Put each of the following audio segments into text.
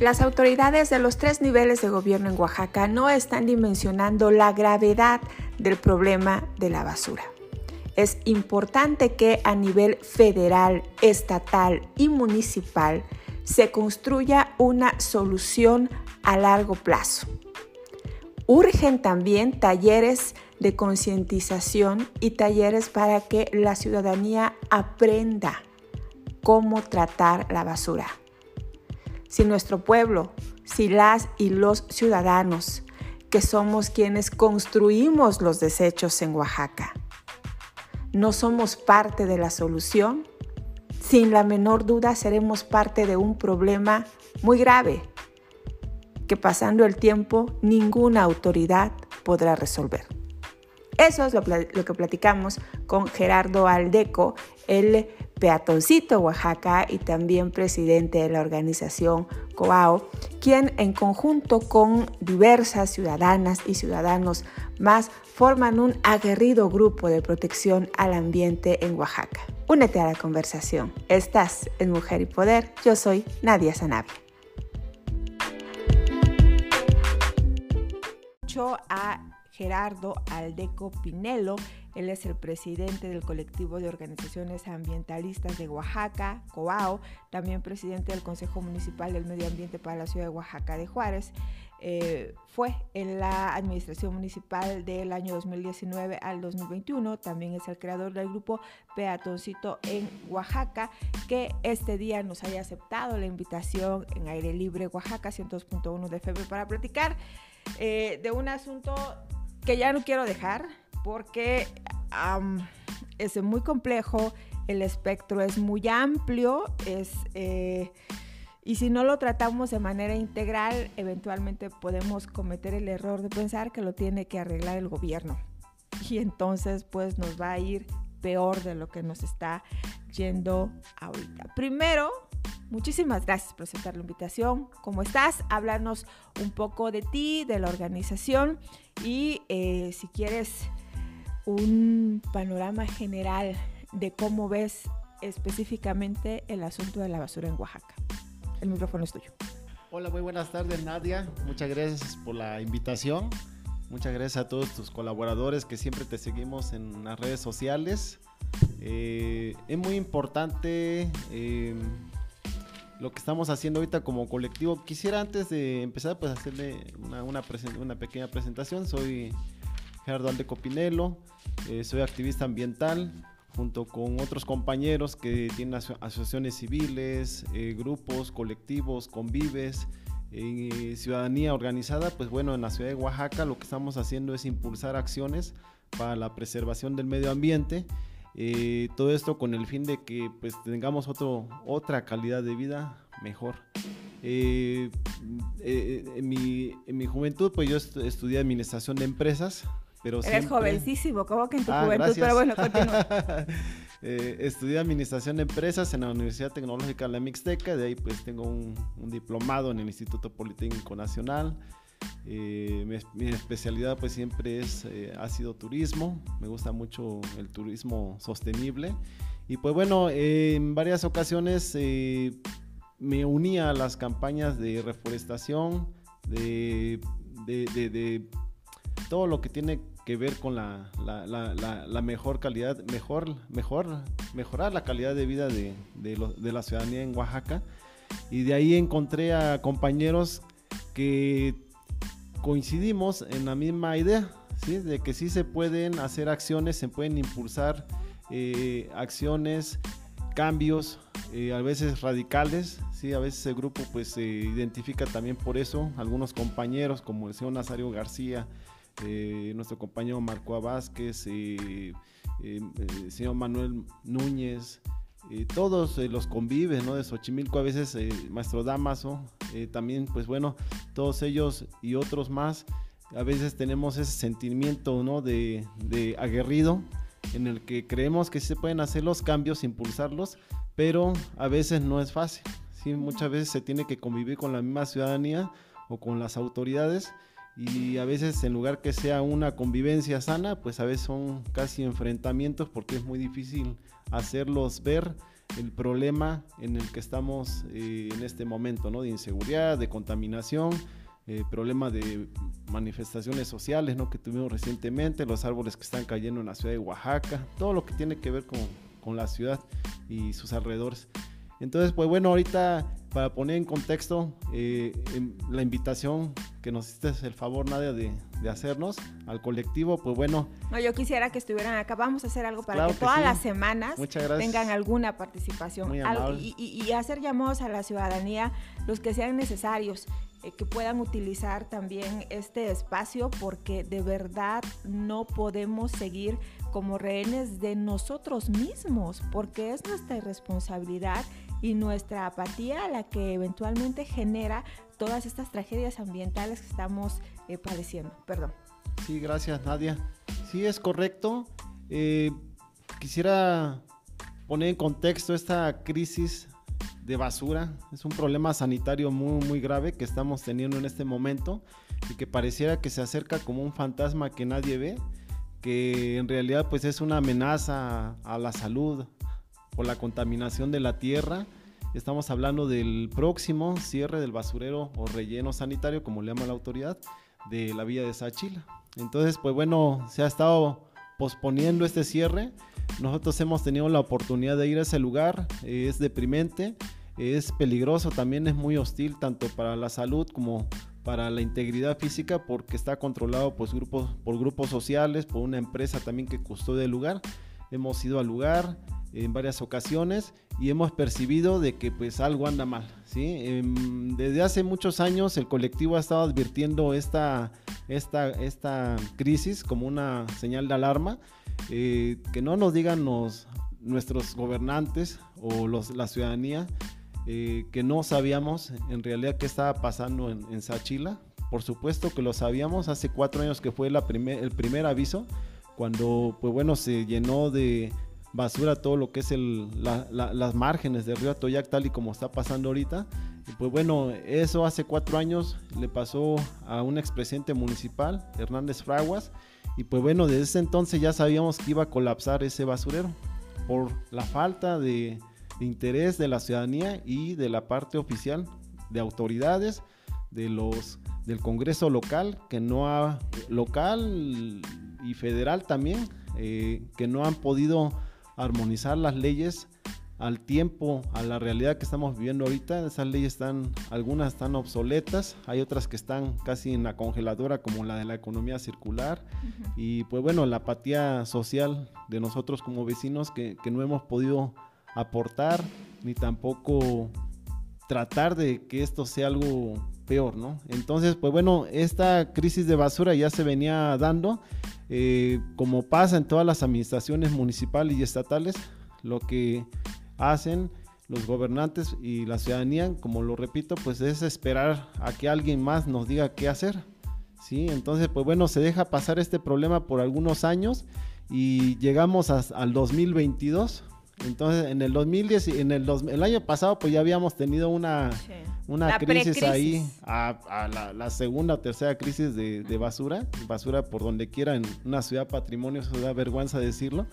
Las autoridades de los tres niveles de gobierno en Oaxaca no están dimensionando la gravedad del problema de la basura. Es importante que a nivel federal, estatal y municipal se construya una solución a largo plazo. Urgen también talleres de concientización y talleres para que la ciudadanía aprenda cómo tratar la basura si nuestro pueblo, si las y los ciudadanos, que somos quienes construimos los desechos en Oaxaca, no somos parte de la solución, sin la menor duda seremos parte de un problema muy grave que pasando el tiempo ninguna autoridad podrá resolver. Eso es lo, que platicamos con Gerardo Aldeco, el peatoncito Oaxaca y también presidente de la organización COAO, quien en conjunto con diversas ciudadanas y ciudadanos más forman un aguerrido grupo de protección al ambiente en Oaxaca. Únete a la conversación. Estás en Mujer y Poder. Yo soy Nadia Sanabria. a Gerardo Aldeco Pinelo. Él es el presidente del colectivo de organizaciones ambientalistas de Oaxaca, COAO, también presidente del Consejo Municipal del Medio Ambiente para la Ciudad de Oaxaca de Juárez. Eh, fue en la administración municipal del año 2019 al 2021. También es el creador del grupo Peatoncito en Oaxaca, que este día nos haya aceptado la invitación en Aire Libre Oaxaca 102.1 de febrero para platicar eh, de un asunto que ya no quiero dejar porque es muy complejo, el espectro es muy amplio, es, eh, y si no lo tratamos de manera integral, eventualmente podemos cometer el error de pensar que lo tiene que arreglar el gobierno. Y entonces pues nos va a ir peor de lo que nos está yendo ahorita. Primero, muchísimas gracias por aceptar la invitación. ¿Cómo estás? Háblanos un poco de ti, de la organización y eh, si quieres un panorama general de cómo ves específicamente el asunto de la basura en Oaxaca. El micrófono es tuyo. Hola, muy buenas tardes Nadia. Muchas gracias por la invitación. Muchas gracias a todos tus colaboradores que siempre te seguimos en las redes sociales. Eh, es muy importante eh, lo que estamos haciendo ahorita como colectivo. Quisiera antes de empezar pues hacerle una, pequeña presentación. Soy Gerardo Aldeco Pinelo, eh, soy activista ambiental junto con otros compañeros que tienen asociaciones civiles, eh, grupos, colectivos, convives, eh, ciudadanía organizada, pues bueno, en la ciudad de Oaxaca lo que estamos haciendo es impulsar acciones para la preservación del medio ambiente. todo esto con el fin de que pues tengamos otro, otra calidad de vida mejor. en, mi, en, mi, juventud pues yo estudié administración de empresas, pero Eres jovencísimo, como que en tu ah, juventud, pero bueno, continúa. eh, estudié Administración de Empresas en la Universidad Tecnológica de la Mixteca, de ahí pues tengo un, diplomado en el Instituto Politécnico Nacional. Eh, mi, especialidad pues siempre es, eh, ha sido turismo, me gusta mucho el turismo sostenible. Y pues bueno, en varias ocasiones eh, me unía a las campañas de reforestación, de, de, de todo lo que tiene que ver con la, la, mejor calidad, mejor, mejor, mejorar la calidad de vida de, de, la ciudadanía en Oaxaca. Y de ahí encontré a compañeros que coincidimos en la misma idea, ¿sí? de que sí se pueden hacer acciones, se pueden impulsar eh, acciones, cambios, eh, a veces radicales, ¿sí? a veces el grupo pues se identifica también por eso, algunos compañeros como el señor Nazario García, eh, nuestro compañero Marco Vázquez, eh, eh, el señor Manuel Núñez, todos los convives ¿no? de Xochimilco, a veces Maestro Damaso, también pues bueno, todos ellos y otros más, a veces tenemos ese sentimiento ¿no? de, aguerrido en el que creemos que se pueden hacer los cambios, impulsarlos, pero a veces no es fácil. ¿sí? Muchas veces se tiene que convivir con la misma ciudadanía o con las autoridades y a veces en lugar que sea una convivencia sana, pues a veces son casi enfrentamientos porque es muy difícil hacerlos ver el problema en el que estamos eh, en este momento, ¿no? De inseguridad, de contaminación, eh, problema de manifestaciones sociales, ¿no? Que tuvimos recientemente, los árboles que están cayendo en la ciudad de Oaxaca, todo lo que tiene que ver con, con la ciudad y sus alrededores. Entonces, pues bueno, ahorita para poner en contexto eh, la invitación que nos hiciste el favor, Nadia, de, hacernos al colectivo, pues bueno. No, yo quisiera que estuvieran acá. Vamos a hacer algo para que, todas las semanas tengan alguna participación y, hacer llamados a la ciudadanía, los que sean necesarios. Eh, que puedan utilizar también este espacio porque de verdad no podemos seguir como rehenes de nosotros mismos porque es nuestra irresponsabilidad y nuestra apatía la que eventualmente genera todas estas tragedias ambientales que estamos eh, padeciendo. Perdón. Sí, gracias Nadia. Sí, es correcto. Eh, quisiera poner en contexto esta crisis de basura. Es un problema sanitario muy, muy grave que estamos teniendo en este momento y que pareciera que se acerca como un fantasma que nadie ve, que en realidad pues es una amenaza a la salud, por la contaminación de la tierra. Estamos hablando del próximo cierre del basurero o relleno sanitario, como le llama la autoridad, de la villa de Sachila. Entonces, pues bueno, se ha estado posponiendo este cierre. Nosotros hemos tenido la oportunidad de ir a ese lugar. Es deprimente, es peligroso, también es muy hostil tanto para la salud como para la integridad física porque está controlado pues, por grupos sociales, por una empresa también que custodia el lugar. Hemos ido al lugar, en varias ocasiones y hemos percibido de que pues algo anda mal. ¿sí? Em, desde hace muchos años el colectivo ha estado advirtiendo esta, esta, esta crisis como una señal de alarma. Eh, que no nos digan nuestros gobernantes o los, la ciudadanía eh, que no sabíamos en realidad qué estaba pasando en, en, Sachila. Por supuesto que lo sabíamos hace cuatro años que fue la el primer aviso, cuando pues bueno se llenó de basura todo lo que es el, las márgenes del río Atoyac, tal y como está pasando ahorita. Y pues bueno, eso hace cuatro años le pasó a un expresidente municipal, Hernández Fraguas, y pues bueno, desde ese entonces ya sabíamos que iba a colapsar ese basurero por la falta de, interés de la ciudadanía y de la parte oficial de autoridades, de los del Congreso local, que no ha, local y federal también, eh, que no han podido armonizar las leyes al tiempo, a la realidad que estamos viviendo ahorita. Esas leyes están, algunas están obsoletas, hay otras que están casi en la congeladora, como la de la economía circular. Y pues bueno, la apatía social de nosotros como vecinos que, que no hemos podido aportar, ni tampoco tratar de que esto sea algo peor, ¿no? Entonces, pues bueno, esta crisis de basura ya se venía dando eh, como pasa en todas las administraciones municipales y estatales, lo que hacen los gobernantes y la ciudadanía, como lo repito, pues es esperar a que alguien más nos diga qué hacer. ¿sí? Entonces, pues bueno, se deja pasar este problema por algunos años y llegamos al 2022 entonces, en el 2010, en el, el año pasado, pues ya habíamos tenido una, una crisis ahí, a, la, segunda o tercera crisis de, basura, basura por donde quiera en una ciudad patrimonio, eso da vergüenza decirlo,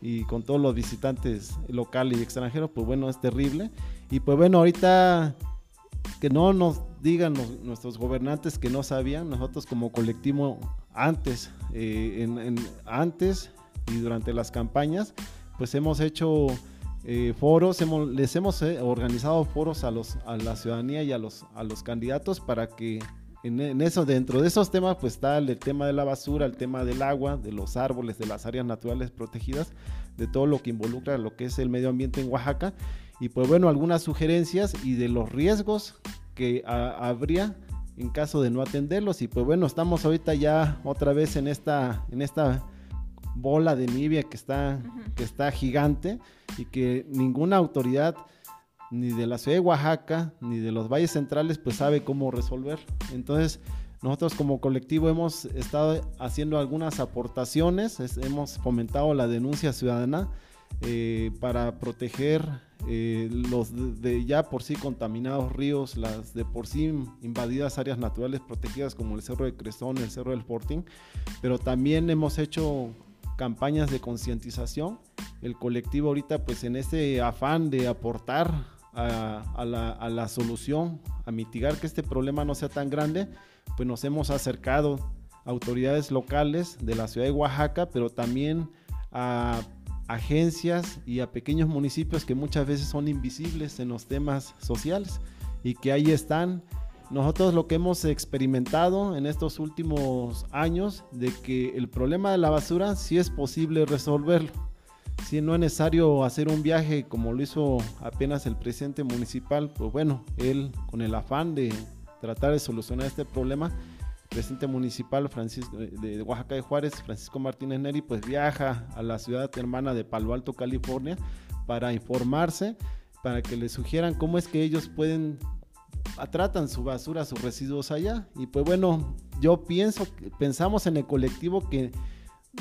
y con todos los visitantes locales y extranjeros, pues bueno, es terrible. Y pues bueno, ahorita que no nos digan nuestros gobernantes que no sabían, nosotros como colectivo antes, eh, en, antes y durante las campañas, pues hemos hecho eh, foros, les hemos eh, organizado foros a, los, a la ciudadanía y a los, a los candidatos para que en, eso, dentro de esos temas, pues está el, tema de la basura, el tema del agua, de los árboles, de las áreas naturales protegidas, de todo lo que involucra lo que es el medio ambiente en Oaxaca. Y pues bueno, algunas sugerencias y de los riesgos que habría en caso de no atenderlos. Y pues bueno, estamos ahorita ya otra vez en esta, en esta bola de nieve que está, que está gigante y que ninguna autoridad ni de la ciudad de Oaxaca ni de los valles centrales pues sabe cómo resolver. Entonces nosotros como colectivo hemos estado haciendo algunas aportaciones, hemos fomentado la denuncia ciudadana eh, para proteger eh, los de, ya por sí contaminados ríos, las de por sí invadidas áreas naturales protegidas como el Cerro de Crestón, el Cerro del Fortín, pero también hemos hecho campañas de concientización. El colectivo ahorita pues en ese afán de aportar a, la, a, la, solución, a mitigar que este problema no sea tan grande, pues nos hemos acercado a autoridades locales de la ciudad de Oaxaca, pero también a agencias y a pequeños municipios que muchas veces son invisibles en los temas sociales y que ahí están. Nosotros lo que hemos experimentado en estos últimos años de que el problema de la basura sí es posible resolverlo. Si no es necesario hacer un viaje como lo hizo apenas el presidente municipal, pues bueno, él con el afán de tratar de solucionar este problema, presidente municipal Francisco, de Oaxaca de Juárez, Francisco Martínez Neri, pues viaja a la ciudad hermana de Palo Alto, California, para informarse, para que le sugieran cómo es que ellos pueden tratan su basura, sus residuos allá. Y pues bueno, yo pienso, pensamos en el colectivo que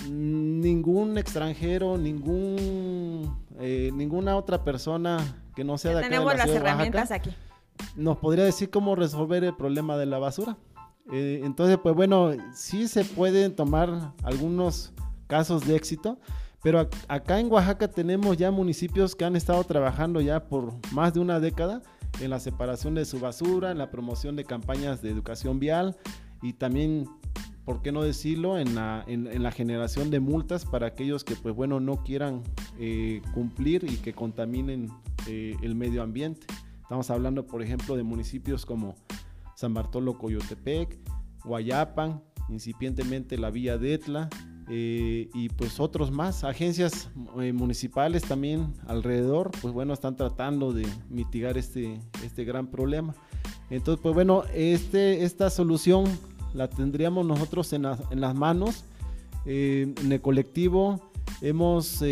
ningún extranjero, ningún, eh, ninguna otra persona que no sea de acá tenemos las herramientas aquí. Nos podría decir cómo resolver el problema de la basura. Eh, entonces, pues bueno, sí se pueden tomar algunos casos de éxito, pero acá en Oaxaca tenemos ya municipios que han estado trabajando ya por más de una década en la separación de su basura, en la promoción de campañas de educación vial y también, ¿por qué no decirlo?, en la, en, la generación de multas para aquellos que, pues bueno, no quieran eh, cumplir y que contaminen eh, el medio ambiente. Estamos hablando, por ejemplo, de municipios como San Bartolo Coyotepec, Guayapan, incipientemente la Villa de Etla, eh, y pues otros más, agencias eh, municipales también alrededor, pues bueno, están tratando de mitigar este, este gran problema. Entonces, pues bueno, este, esta solución la tendríamos nosotros en, en las manos. Eh, en el colectivo hemos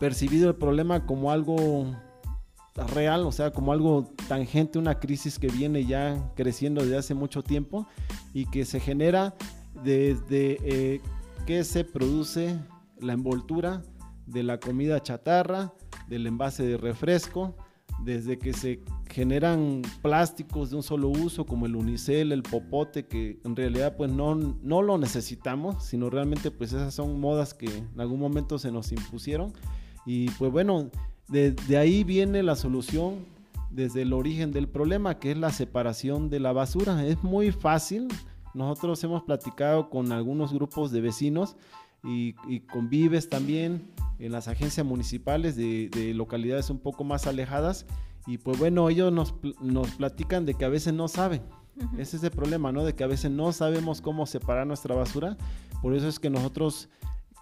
percibido el problema como algo real, o sea, como algo tangente, una crisis que viene ya creciendo desde hace mucho tiempo y que se genera desde eh, que se produce la envoltura de la comida chatarra, del envase de refresco, desde que se generan plásticos de un solo uso como el unicel, el popote, que en realidad pues no, no lo necesitamos, sino realmente pues esas son modas que en algún momento se nos impusieron. Y pues bueno, de, de ahí viene la solución desde el origen del problema, que es la separación de la basura. Es muy fácil, nosotros hemos platicado con algunos grupos de vecinos y, convives también en las agencias municipales de, localidades un poco más alejadas y pues bueno, ellos nos, platican de que a veces no saben. Ese es el problema, ¿no? De que a veces no sabemos cómo separar nuestra basura. Por eso es que nosotros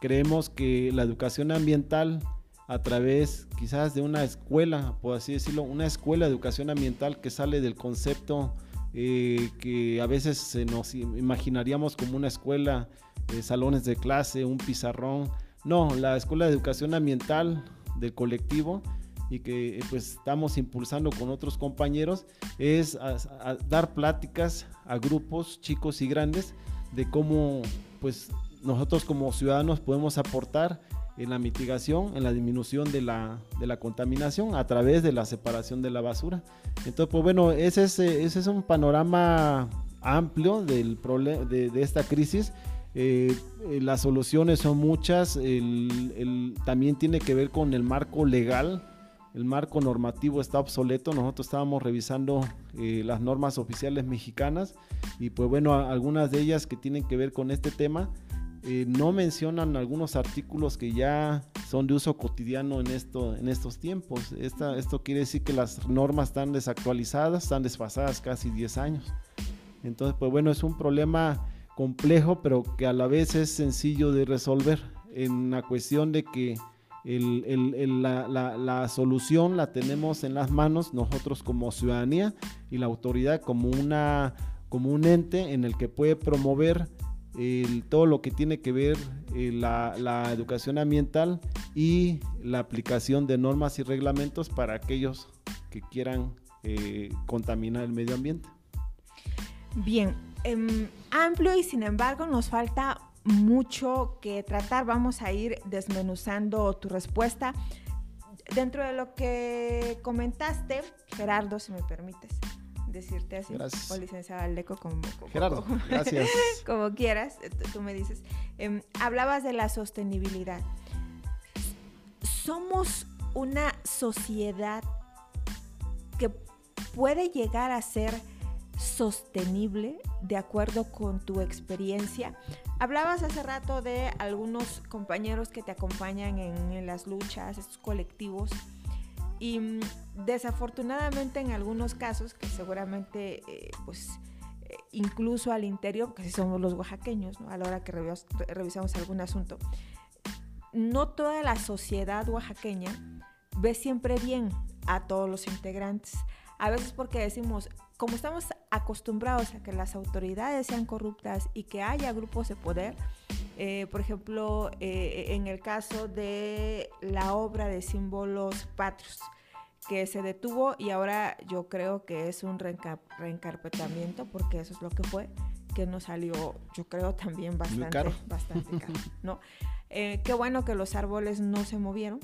creemos que la educación ambiental a través quizás de una escuela, por así decirlo, una escuela de educación ambiental que sale del concepto eh, que a veces nos imaginaríamos como una escuela, eh, salones de clase, un pizarrón. No, la Escuela de Educación Ambiental del colectivo y que eh, pues estamos impulsando con otros compañeros es dar pláticas a grupos chicos y grandes de cómo pues nosotros como ciudadanos podemos aportar en la mitigación, en la disminución de la, de la contaminación a través de la separación de la basura. Entonces, pues bueno, ese es, ese es un panorama amplio del de, de esta crisis. Eh, eh, las soluciones son muchas, el, también tiene que ver con el marco legal, el marco normativo está obsoleto, nosotros estábamos revisando eh, las normas oficiales mexicanas y pues bueno, algunas de ellas que tienen que ver con este tema eh, no mencionan algunos artículos que ya son de uso cotidiano en, esto, en estos tiempos. esto quiere decir que las normas están desactualizadas, están desfasadas casi 10 años. Entonces, pues bueno, es un problema complejo, pero que a la vez es sencillo de resolver en la cuestión de que la, solución la tenemos en las manos nosotros como ciudadanía y la autoridad como un ente en el que puede promover todo lo que tiene que ver eh, la, educación ambiental y la aplicación de normas y reglamentos para aquellos que quieran eh, contaminar el medio ambiente. Bien, em, amplio y sin embargo nos falta mucho que tratar. Vamos a ir desmenuzando tu respuesta. Dentro de lo que comentaste, Gerardo, si me permites, decirte así. Gracias. O licenciado Aldeco, como, Gerardo, gracias. como quieras, tú me dices. Em, hablabas de la sostenibilidad. Somos una sociedad que puede llegar a ser sostenible de acuerdo con tu experiencia. Hablabas hace rato de algunos compañeros que te acompañan en, las luchas, estos colectivos, y mm, desafortunadamente en algunos casos, que seguramente eh, pues eh, incluso al interior, porque si somos los oaxaqueños, a la hora que revisamos algún asunto, no toda la sociedad oaxaqueña ve siempre bien a todos los integrantes. A veces porque decimos, como estamos acostumbrados a que las autoridades sean corruptas y que haya grupos de poder, eh, por ejemplo, eh, en el caso de la obra de símbolos patrios, que se detuvo y ahora yo creo que es un reencarpetamiento, porque eso es lo que fue, que nos salió, yo creo, también bastante caro, bastante caro ¿no? Eh, qué bueno que los árboles no se movieron,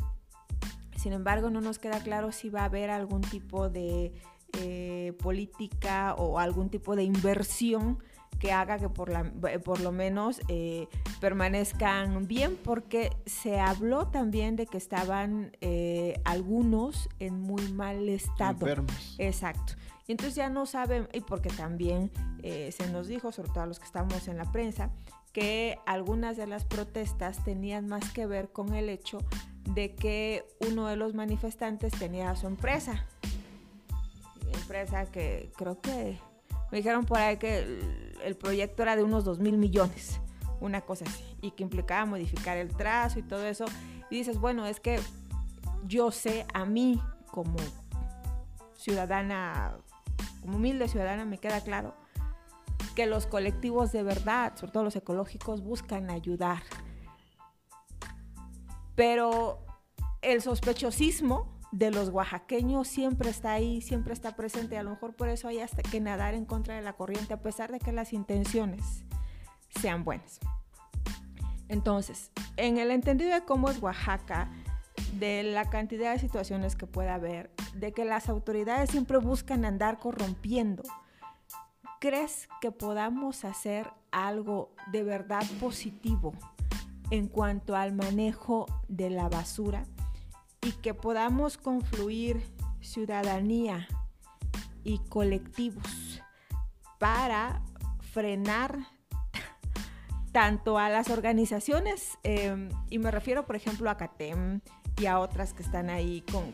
sin embargo, no nos queda claro si va a haber algún tipo de eh, política o algún tipo de inversión que haga que por, la, por lo menos eh, permanezcan bien, porque se habló también de que estaban eh, algunos en muy mal estado. Enfermos. Exacto. Y entonces ya no saben, y porque también se nos dijo, sobre todo a los que estamos en la prensa, que algunas de las protestas tenían más que ver con el hecho de que uno de los manifestantes tenía su empresa. Empresa que creo que me dijeron por ahí que el, proyecto era de unos 2 mil millones, una cosa así, y que implicaba modificar el trazo y todo eso. Y dices, bueno, es que yo sé a mí como ciudadana, como humilde ciudadana, me queda claro que los colectivos de verdad, sobre todo los ecológicos, buscan ayudar pero el sospechosismo de los oaxaqueños siempre está ahí, siempre está presente. A lo mejor por eso hay hasta que nadar en contra de la corriente, a pesar de que las intenciones sean buenas. Entonces, en el entendido de cómo es Oaxaca, de la cantidad de situaciones que pueda haber, de que las autoridades siempre buscan andar corrompiendo, ¿crees que podamos hacer algo de verdad positivo en cuanto al manejo de la basura y que podamos confluir ciudadanía y colectivos para frenar tanto a las organizaciones, em, y me refiero por ejemplo a CATEM y a otras que están ahí con,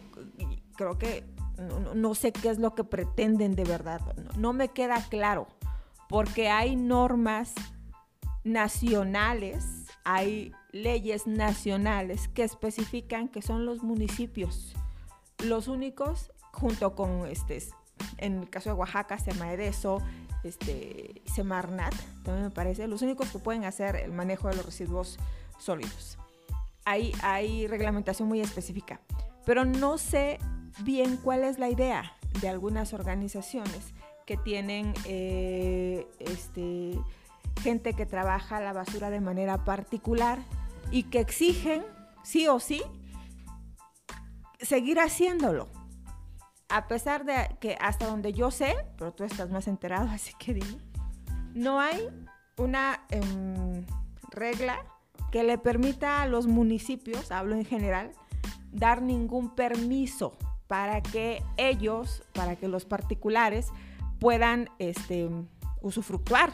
creo que no, sé qué es lo que pretenden de verdad, no me queda claro, porque hay normas nacionales hay leyes nacionales que especifican que son los municipios los únicos, junto con, este, en el caso de Oaxaca, Semaedeso, este, Semarnat, también me parece, los únicos que pueden hacer el manejo de los residuos sólidos. Hay, hay reglamentación muy específica, pero no sé bien cuál es la idea de algunas organizaciones que tienen eh, este, gente que trabaja la basura de manera particular y que exigen, sí o sí, seguir haciéndolo. A pesar de que hasta donde yo sé, pero tú estás más enterado, así que dime, no hay una em, regla que le permita a los municipios, hablo en general, dar ningún permiso para que ellos, para que los particulares puedan este, usufructuar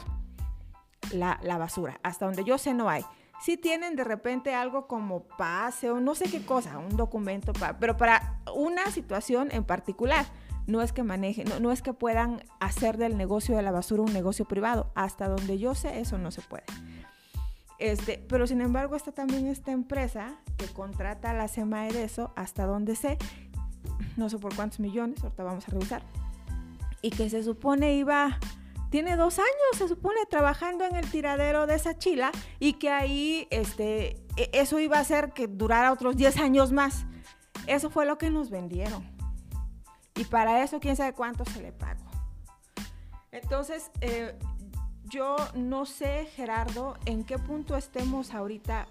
la, basura. Hasta donde yo sé no hay. Si tienen de repente algo como pase o no sé qué cosa, un documento, pero para una situación en particular. No es que manejen, no, es que puedan hacer del negocio de la basura un negocio privado. Hasta donde yo sé, eso no se puede. Este, pero sin embargo está también esta empresa que contrata a la SEMAE de eso, hasta donde sé, no sé por cuántos millones, ahorita vamos a revisar, y que se supone iba tiene dos años, se supone, trabajando en el tiradero de esa chila y que ahí este, e, eso iba a hacer que durara otros 10 años más. Eso fue lo que nos vendieron. Y para eso, quién sabe cuánto se le pagó. Entonces, eh, yo no sé, Gerardo, en qué punto estemos ahorita.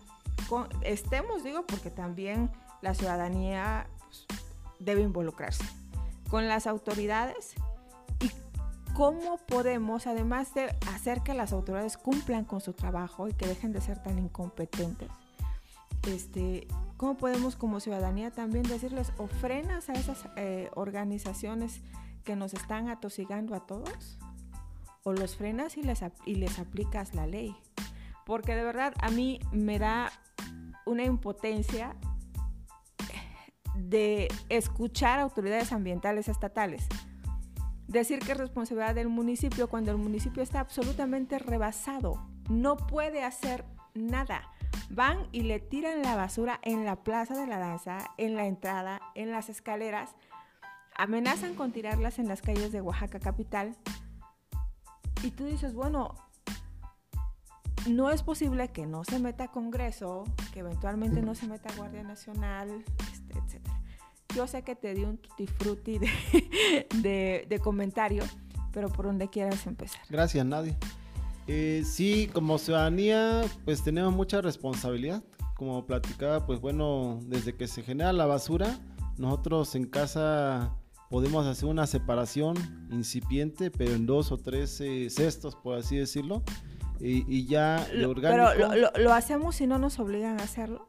estemos, digo, porque también la ciudadanía pues, debe involucrarse con las autoridades ¿cómo podemos, además de hacer que las autoridades cumplan con su trabajo y que dejen de ser tan incompetentes, este, ¿cómo podemos como ciudadanía también decirles o frenas a esas eh, organizaciones que nos están atosigando a todos? ¿O los frenas y les, y les aplicas la ley? Porque de verdad a mí me da una impotencia de escuchar autoridades ambientales estatales decir que es responsabilidad del municipio cuando el municipio está absolutamente rebasado, no puede hacer nada. Van y le tiran la basura en la plaza de la danza, en la entrada, en las escaleras, amenazan con tirarlas en las calles de Oaxaca capital. Y tú dices, bueno, no es posible que no se meta Congreso, que eventualmente no se meta Guardia Nacional, este, etc. Yo sé que te di un tutti frutti de, de, comentario, pero por donde quieras empezar. Gracias, Nadie. Eh, sí, como ciudadanía, pues tenemos mucha responsabilidad. Como platicaba, pues bueno, desde que se genera la basura, nosotros en casa podemos hacer una separación incipiente, pero en dos o tres eh, cestos, por así decirlo. Y, ya lo orgánico. Pero lo, lo, hacemos si no nos obligan a hacerlo.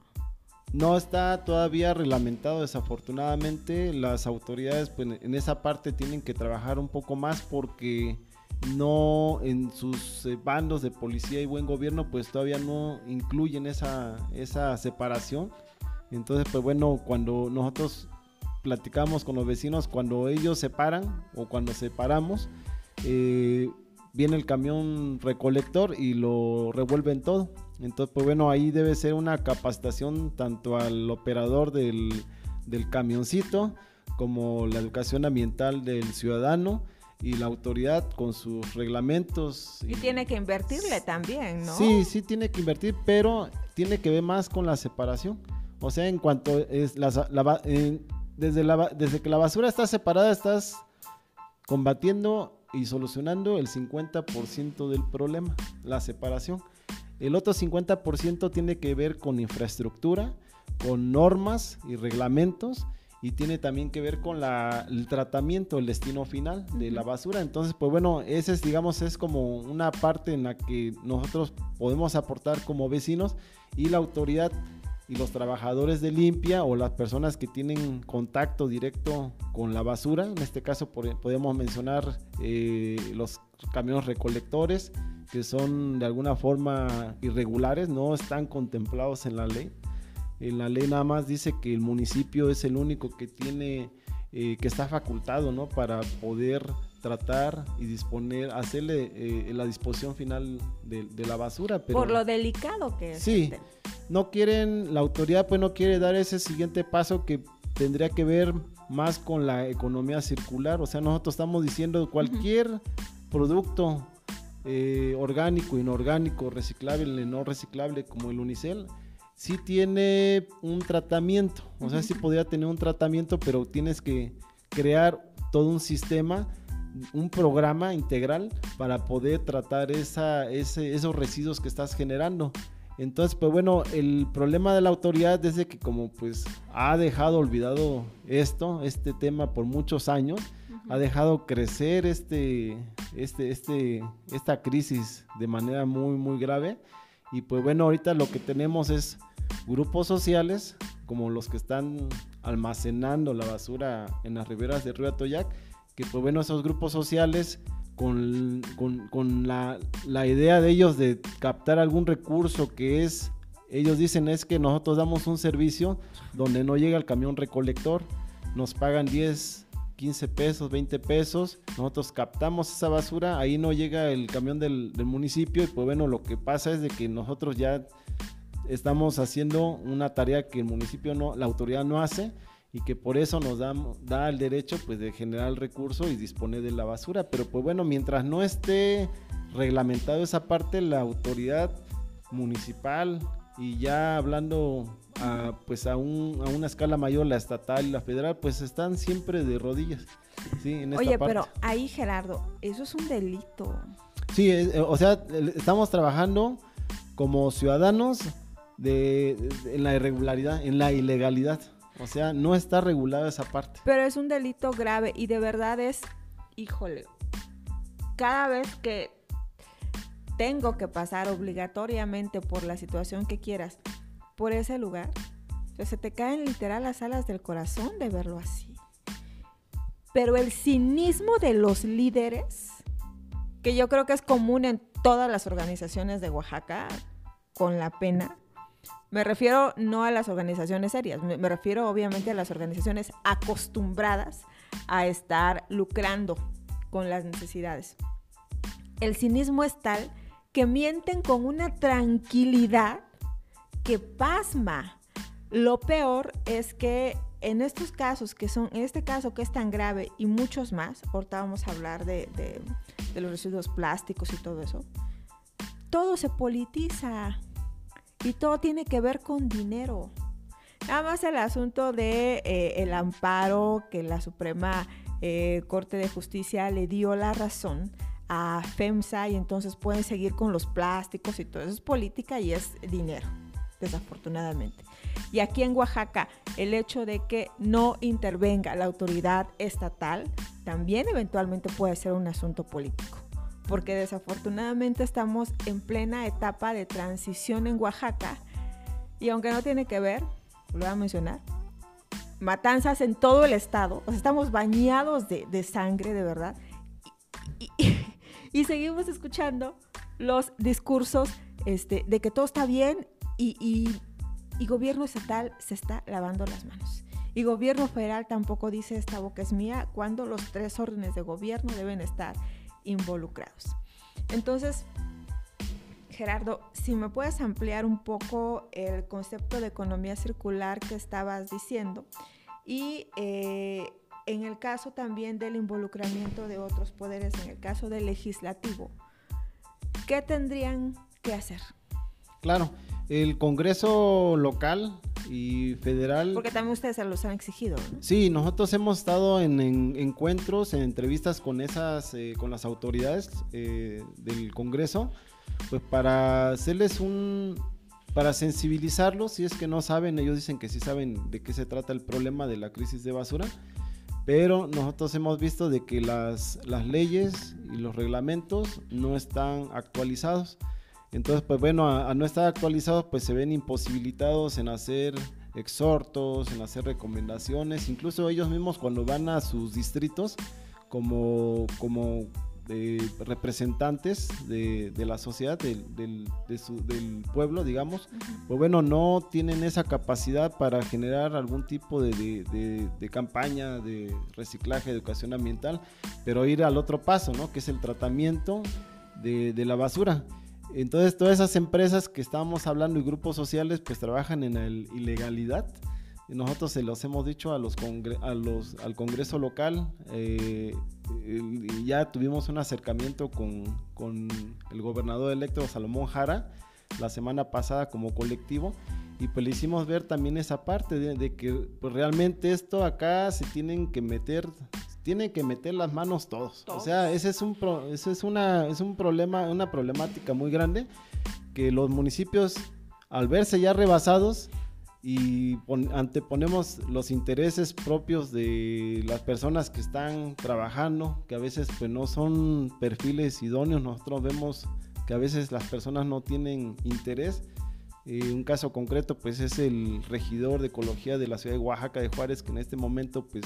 No está todavía reglamentado, desafortunadamente. Las autoridades pues, en esa parte tienen que trabajar un poco más porque no en sus eh, bandos de policía y buen gobierno pues todavía no incluyen esa, esa separación. Entonces pues bueno, cuando nosotros platicamos con los vecinos, cuando ellos se paran o cuando separamos, eh, viene el camión recolector y lo revuelven todo. Entonces, pues bueno, ahí debe ser una capacitación tanto al operador del, del camioncito como la educación ambiental del ciudadano y la autoridad con sus reglamentos. Y, tiene que invertirle también, ¿no? Sí, sí tiene que invertir, pero tiene que ver más con la separación. O sea, en cuanto es la, desde, la, desde que la basura está separada, estás combatiendo y solucionando el 50% del problema, la separación. El otro 50% tiene que ver con infraestructura, con normas y reglamentos y tiene también que ver con la, el tratamiento, el destino final de la basura. Entonces, pues bueno, ese es, digamos, es como una parte en la que nosotros podemos aportar como vecinos y la autoridad y los trabajadores de limpia o las personas que tienen contacto directo con la basura, en este caso podemos mencionar eh, los camiones recolectores, que son de alguna forma irregulares, no están contemplados en la ley. En la ley nada más dice que el municipio es el único que tiene, eh, que está facultado, ¿no? Para poder tratar y disponer, hacerle eh, la disposición final de, la basura. Por lo delicado que es. Sí, no quieren, la autoridad pues no quiere dar ese siguiente paso que tendría que ver más con la economía circular. O sea, nosotros estamos diciendo cualquier producto eh, orgánico, inorgánico, reciclable, no reciclable, como el unicel, sí tiene un tratamiento. O sea, sí podría tener un tratamiento, pero tienes que crear todo un sistema, un programa integral para poder tratar esa, esos residuos que estás generando. Entonces, pues bueno, el problema de la autoridad es de que como pues ha dejado olvidado esto, este tema por muchos años, ha dejado crecer este, este, este, esta crisis de manera muy, muy grave. Y pues bueno, ahorita lo que tenemos es grupos sociales, como los que están almacenando la basura en las riberas del río Atoyac, que pues bueno, esos grupos sociales con, con, con la, la, idea de ellos de captar algún recurso que es, ellos dicen es que nosotros damos un servicio donde no llega el camión recolector, nos pagan 10, 15 pesos, 20 pesos, nosotros captamos esa basura, ahí no llega el camión del, municipio y pues bueno, lo que pasa es de que nosotros ya estamos haciendo una tarea que el municipio no, la autoridad no hace y que por eso nos da, el derecho pues de generar el recurso y disponer de la basura, pero pues bueno, mientras no esté reglamentado esa parte, la autoridad municipal y ya hablando a, pues a, un, a, una escala mayor, la estatal y la federal, pues están siempre de rodillas. Oye, pero ahí Gerardo, eso es un delito. Sí, eh, o sea, estamos trabajando como ciudadanos de, en la irregularidad, en la ilegalidad. O sea, no está regulada esa parte. Pero es un delito grave y de verdad es, híjole, cada vez que tengo que pasar obligatoriamente por la situación que quieras, por ese lugar, se te caen literal las alas del corazón de verlo así. Pero el cinismo de los líderes, que yo creo que es común en todas las organizaciones de Oaxaca, con la pena, me refiero no a las organizaciones serias, me, refiero obviamente a las organizaciones acostumbradas a estar lucrando con las necesidades. El cinismo es tal que mienten con una tranquilidad que pasma. Lo peor es que en estos casos que son, en este caso que es tan grave y muchos más, ahorita vamos a hablar de, los residuos plásticos y todo eso, todo se politiza y todo tiene que ver con dinero. Nada más el asunto de eh, el amparo que la Suprema eh, Corte de Justicia le dio la razón a FEMSA y entonces pueden seguir con los plásticos y todo eso es política y es dinero, desafortunadamente. Y aquí en Oaxaca, el hecho de que no intervenga la autoridad estatal también eventualmente puede ser un asunto político porque desafortunadamente estamos en plena etapa de transición en Oaxaca y aunque no tiene que ver, lo voy a mencionar, matanzas en todo el estado, estamos bañados de, sangre, de verdad, y, seguimos escuchando los discursos este, de que todo está bien y, y gobierno estatal se está lavando las manos. Y gobierno federal tampoco dice esta boca es mía cuando los tres órdenes de gobierno deben estar involucrados. Entonces, Gerardo, si me puedes ampliar un poco el concepto de economía circular que estabas diciendo y eh, en el caso también del involucramiento de otros poderes, en el caso del legislativo, ¿qué tendrían que hacer? Claro, el Congreso local y federal. Porque también ustedes se los han exigido. ¿no? Sí, nosotros hemos estado en, encuentros, en entrevistas con esas, eh, con las autoridades eh, del Congreso, pues para hacerles un, para sensibilizarlos, si es que no saben, ellos dicen que sí saben de qué se trata el problema de la crisis de basura, pero nosotros hemos visto de que las, las leyes y los reglamentos no están actualizados. Entonces, pues bueno, a, no estar actualizados, pues se ven imposibilitados en hacer exhortos, en hacer recomendaciones, incluso ellos mismos cuando van a sus distritos como, como eh, representantes de, la sociedad, del, pueblo, digamos, pues bueno, no tienen esa capacidad para generar algún tipo de, de, campaña de reciclaje, educación ambiental, pero ir al otro paso, ¿no? Que es el tratamiento de la basura. Entonces todas esas empresas que estábamos hablando y grupos sociales pues trabajan en la ilegalidad. Nosotros se los hemos dicho a los, a los al Congreso local. Eh, ya tuvimos un acercamiento con, con, el gobernador electo Salomón Jara la semana pasada como colectivo y pues le hicimos ver también esa parte de, de que pues, realmente esto acá se tienen que meter tiene que meter las manos todos. O sea, ese es un ese es una es un problema, una problemática muy grande que los municipios al verse ya rebasados y anteponemos los intereses propios de las personas que están trabajando, que a veces pues no son perfiles idóneos, nosotros vemos que a veces las personas no tienen interés. Eh, un caso concreto pues es el regidor de ecología de la ciudad de Oaxaca de Juárez que en este momento pues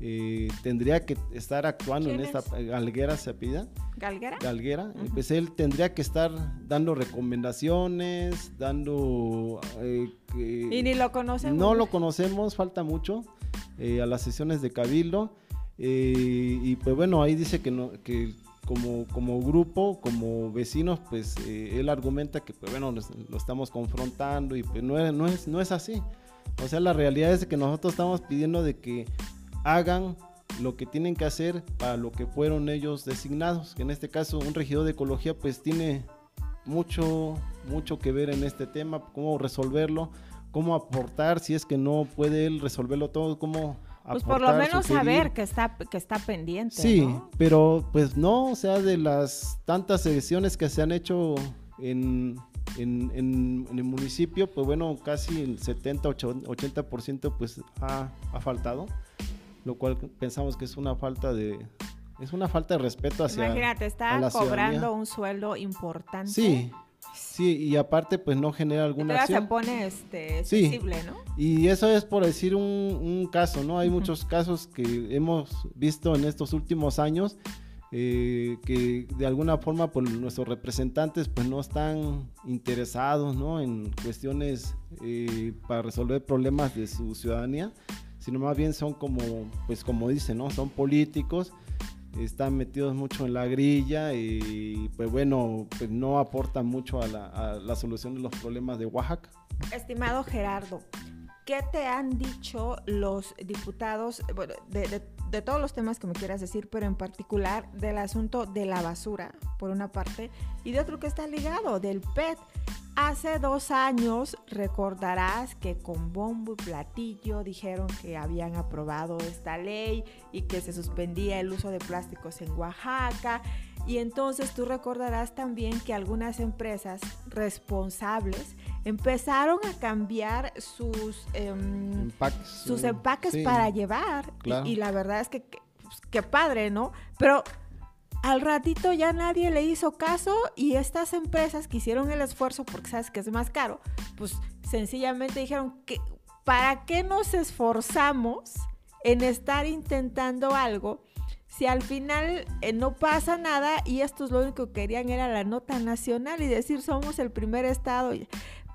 eh, tendría que estar actuando en esta Galguera se pida Galguera. Galguera. Pues él tendría que estar dando recomendaciones, dando. Eh, y ni lo conocemos. No lo conocemos, falta mucho eh, a las sesiones de Cabildo. y pues bueno, ahí dice que no, que como, como grupo, como vecinos, pues él argumenta que pues bueno, lo estamos confrontando y pues no no es, no es así. O sea, la realidad es que nosotros estamos pidiendo de que hagan lo que tienen que hacer para lo que fueron ellos designados. Que en este caso un regidor de ecología pues tiene mucho, mucho que ver en este tema, cómo resolverlo, cómo aportar, si es que no puede él resolverlo todo, cómo... Pues por lo menos saber que está, que está pendiente. Sí, pero pues no, o sea, de las tantas sesiones que se han hecho en, en, en, el municipio, pues bueno, casi el 70-80% pues ha, ha faltado lo cual pensamos que es una falta de es una falta de respeto hacia Imagínate, está cobrando un sueldo importante. Sí, Sí, y aparte pues no genera alguna y acción. se pone este, sensible, ¿no? Y eso es por decir un, caso, ¿no? Hay muchos casos que hemos visto en estos últimos años eh, que de alguna forma pues nuestros representantes pues no están interesados, ¿no? En cuestiones eh, para resolver problemas de su ciudadanía, sino más bien son como, pues como dicen, ¿no? Son políticos están metidos mucho en la grilla y pues bueno, pues no aportan mucho a la, solución de los problemas de Oaxaca. Estimado Gerardo, ¿qué te han dicho los diputados, bueno, de, de, todos los temas que me quieras decir, pero en particular del asunto de la basura, por una parte, y de otro que está ligado, del PET? Hace dos años recordarás que con bombo y platillo dijeron que habían aprobado esta ley y que se suspendía el uso de plásticos en Oaxaca. Y entonces tú recordarás también que algunas empresas responsables empezaron a cambiar sus, em, empaques, sus empaques para llevar. Y, la verdad es que, que, pues, que padre, ¿no? Pero al ratito ya nadie le hizo caso y estas empresas que hicieron el esfuerzo porque sabes que es más caro, pues sencillamente dijeron que ¿para qué nos esforzamos en estar intentando algo si al final eh, no pasa nada y estos lo único que querían era la nota nacional y decir somos el primer estado?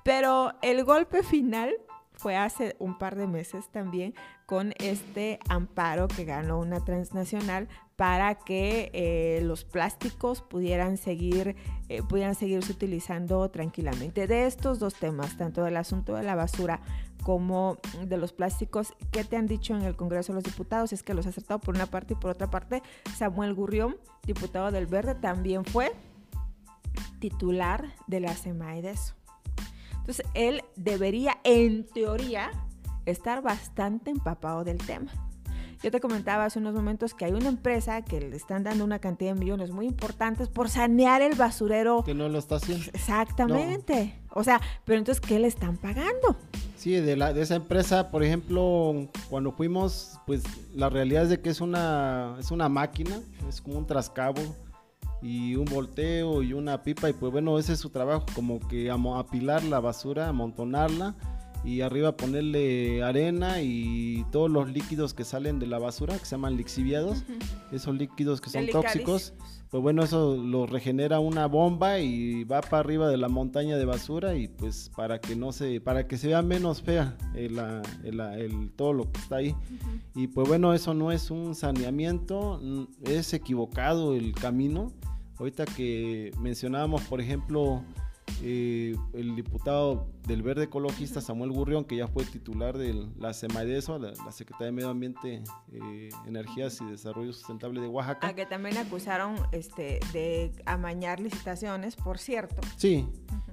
Pero el golpe final fue hace un par de meses también con este amparo que ganó una transnacional para que eh, los plásticos pudieran seguir eh, pudieran seguirse utilizando tranquilamente. De estos dos temas, tanto del asunto de la basura como de los plásticos, ¿qué te han dicho en el Congreso de los Diputados? Es que los ha acertado por una parte y por otra parte, Samuel Gurrión, diputado del Verde, también fue titular de la eso. Entonces, él debería, en teoría, estar bastante empapado del tema. Yo te comentaba hace unos momentos que hay una empresa que le están dando una cantidad de millones muy importantes por sanear el basurero. Que no lo está haciendo. Exactamente. O sea, pero entonces, ¿qué le están pagando? Sí, de, la, de esa empresa, por ejemplo, cuando fuimos, pues la realidad es de que es una, es una máquina, es como un trascabo y un volteo y una pipa y pues bueno, ese es su trabajo, como que apilar la basura, amontonarla y arriba ponerle arena y todos los líquidos que salen de la basura, que se llaman lixiviados, esos líquidos que son tóxicos, pues bueno, eso lo regenera una bomba y va para arriba de la montaña de basura y pues para que no se, para que se vea menos fea el, el, todo lo que está ahí. Y pues bueno, eso no es un saneamiento, es equivocado el camino. Ahorita que mencionábamos, por ejemplo, eh, el diputado del Verde Ecologista Samuel Gurrión, que ya fue titular de la SEMADESO, la, la Secretaría de Medio Ambiente, eh, Energías y Desarrollo Sustentable de Oaxaca. A que también acusaron este, de amañar licitaciones, por cierto. Sí,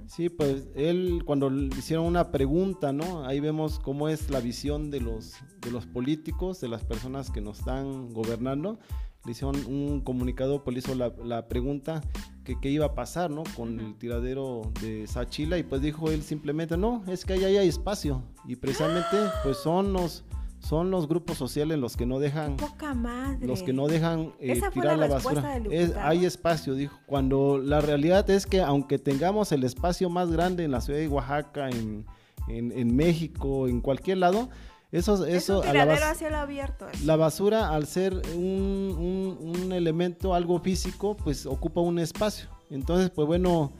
sí, pues él cuando le hicieron una pregunta, ¿no? Ahí vemos cómo es la visión de los, de los políticos, de las personas que nos están gobernando le hicieron un comunicado, pues le hizo la, la pregunta que qué iba a pasar, ¿no? Con el tiradero de Sachila y pues dijo él simplemente, no, es que ahí hay espacio y precisamente pues son los son los grupos sociales los que no dejan Poca madre. los que no dejan eh, tirar la, basura. es, hay espacio dijo. Cuando la realidad es que aunque tengamos el espacio más grande en la ciudad de Oaxaca en, en, en México en cualquier lado eso, eso, a la, cielo abierto. La basura, al ser un, un, elemento, algo físico, pues ocupa un espacio. Entonces, pues bueno,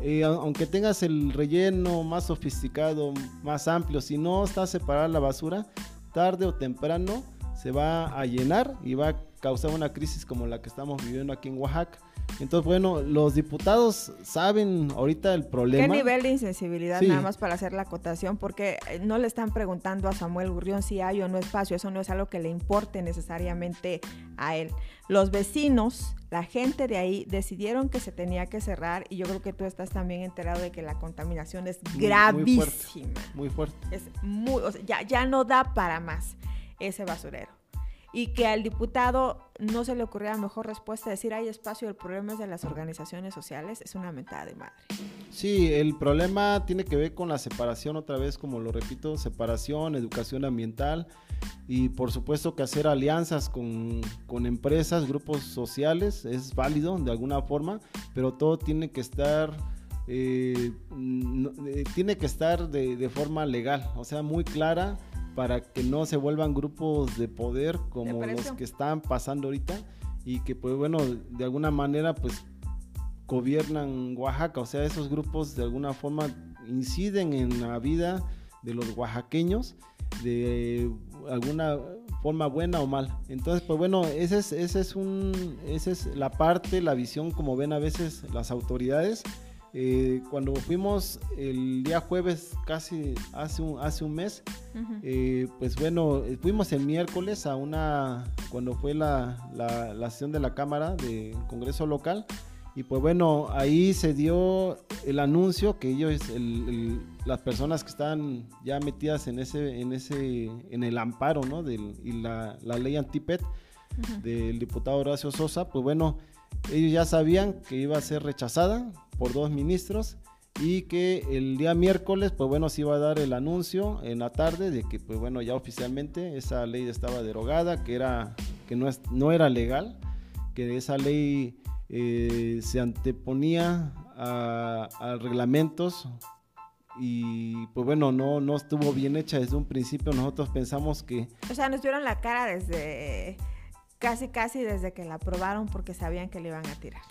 eh, aunque tengas el relleno más sofisticado, más amplio, si no está separada la basura, tarde o temprano se va a llenar y va a causar una crisis como la que estamos viviendo aquí en Oaxaca. Entonces, bueno, los diputados saben ahorita el problema. ¿Qué nivel de insensibilidad nada más para hacer la acotación? Porque eh, no le están preguntando a Samuel Gurrión si hay o no espacio, eso no es algo que le importe necesariamente a él. Los vecinos, la gente de ahí decidieron que se tenía que cerrar y yo creo que tú estás también enterado de que la contaminación es gravísima. Muy fuerte. Es muy, ya, ya no da para más ese basurero. Y que al diputado no se le ocurría mejor respuesta decir hay espacio, el problema es de las organizaciones sociales, es una mentada de madre. Sí, el problema tiene que ver con la separación, otra vez, como lo repito, separación, educación ambiental y por supuesto que hacer alianzas con, con empresas, grupos sociales, es válido de alguna forma, pero todo tiene que estar... Eh, eh, tiene que estar de, de, forma legal, o sea, muy clara para que no se vuelvan grupos de poder como los que están pasando ahorita y que pues bueno, de alguna manera pues gobiernan Oaxaca, o sea, esos grupos de alguna forma inciden en la vida de los oaxaqueños de alguna forma buena o mal. Entonces, pues bueno, ese es, ese es un, esa es la parte, la visión como ven a veces las autoridades eh, cuando fuimos el día jueves, casi hace un, hace un mes, eh, pues bueno, fuimos el miércoles a una, cuando fue la, la, sesión de la Cámara de Congreso Local, y pues bueno, ahí se dio el anuncio que ellos, las personas que están ya metidas en ese, en ese, en el amparo, ¿no? Del, y la, la ley antipet del diputado Horacio Sosa, pues bueno, ellos ya sabían que iba a ser rechazada por dos ministros y que el día miércoles, pues bueno, se iba a dar el anuncio en la tarde de que, pues bueno, ya oficialmente esa ley estaba derogada, que era que no, es, no era legal, que esa ley eh, se anteponía a, a, reglamentos y pues bueno, no, no estuvo bien hecha desde un principio. Nosotros pensamos que... O sea, nos vieron la cara desde casi, casi desde que la aprobaron porque sabían que le iban a tirar.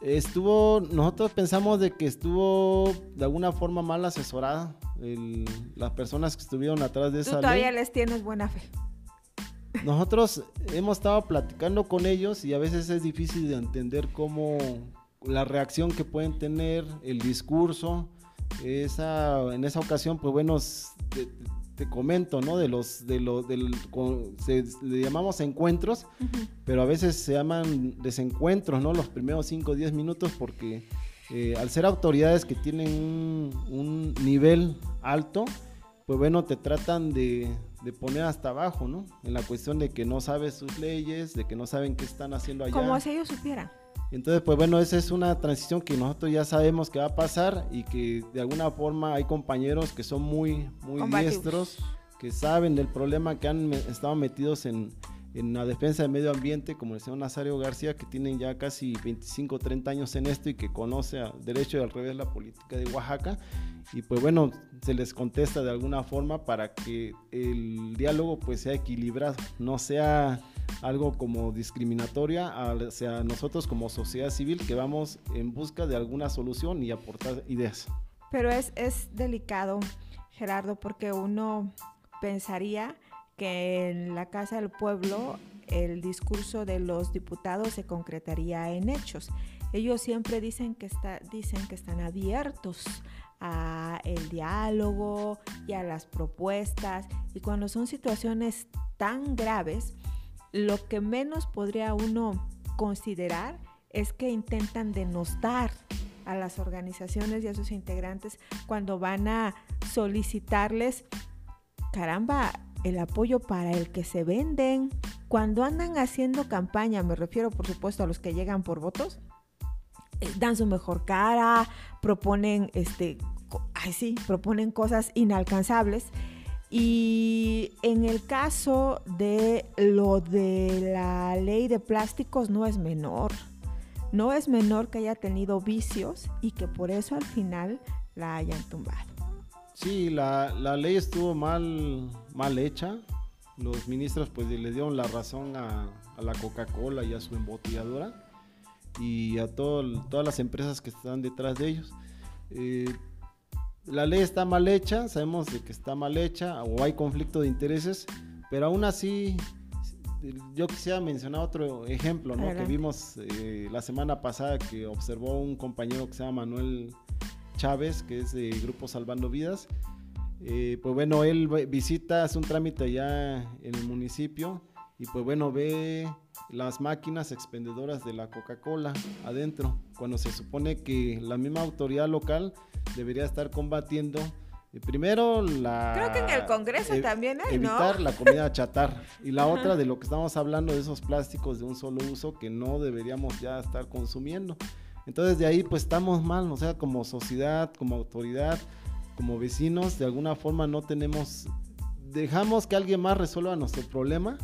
Estuvo, nosotros pensamos de que estuvo de alguna forma mal asesorada las personas que estuvieron atrás de esa Tú todavía les tienes buena fe. Nosotros hemos estado platicando con ellos y a veces es difícil de entender cómo la reacción que pueden tener, el discurso. Esa, en esa ocasión, pues bueno, te comento, ¿no? De los, de los, del, se, le llamamos encuentros, pero a veces se llaman desencuentros, ¿no? Los primeros 5 o 10 minutos porque eh, al ser autoridades que tienen un, nivel alto, pues bueno, te tratan de, de, poner hasta abajo, ¿no? En la cuestión de que no sabes sus leyes, de que no saben qué están haciendo allá. Como si ellos supieran. Entonces, pues bueno, esa es una transición que nosotros ya sabemos que va a pasar y que de alguna forma hay compañeros que son muy, muy diestros, que saben del problema, que han estado metidos en, en la defensa del medio ambiente, como el señor Nazario García, que tienen ya casi 25, 30 años en esto y que conoce a derecho y al revés la política de Oaxaca. Y pues bueno, se les contesta de alguna forma para que el diálogo pues sea equilibrado, no sea algo como discriminatoria hacia nosotros como sociedad civil que vamos en busca de alguna solución y aportar ideas. Pero es, es delicado, Gerardo, porque uno pensaría que en la Casa del Pueblo el discurso de los diputados se concretaría en hechos. Ellos siempre dicen que, está, dicen que están abiertos a el diálogo y a las propuestas y cuando son situaciones tan graves lo que menos podría uno considerar es que intentan denostar a las organizaciones y a sus integrantes cuando van a solicitarles, caramba, el apoyo para el que se venden. Cuando andan haciendo campaña, me refiero por supuesto a los que llegan por votos, eh, dan su mejor cara, proponen, este, ay sí, proponen cosas inalcanzables y en el caso de lo de la ley de plásticos no es menor. No es menor que haya tenido vicios y que por eso al final la hayan tumbado. Sí, la, ley estuvo mal, mal hecha. Los ministros pues le dieron la razón a, la Coca-Cola y a su embotelladora y a todas las empresas que están detrás de ellos. Eh, la ley está mal hecha, sabemos de que está mal hecha o hay conflicto de intereses, pero aún así yo quisiera mencionar otro ejemplo ¿no? que vimos eh, la semana pasada que observó un compañero que se llama Manuel Chávez, que es de Grupo Salvando Vidas. Eh, pues bueno, él visita, hace un trámite allá en el municipio y pues bueno, ve las máquinas expendedoras de la Coca-Cola adentro, cuando se supone que la misma autoridad local debería estar combatiendo primero, la... Creo que en el Congreso también hay, Evitar la comida chatar. Y la otra de lo que estamos hablando, de esos plásticos de un solo uso que no deberíamos ya estar consumiendo. Entonces de ahí pues estamos mal, o sea, como sociedad, como autoridad, como vecinos, de alguna forma no tenemos, dejamos que alguien más resuelva nuestro problema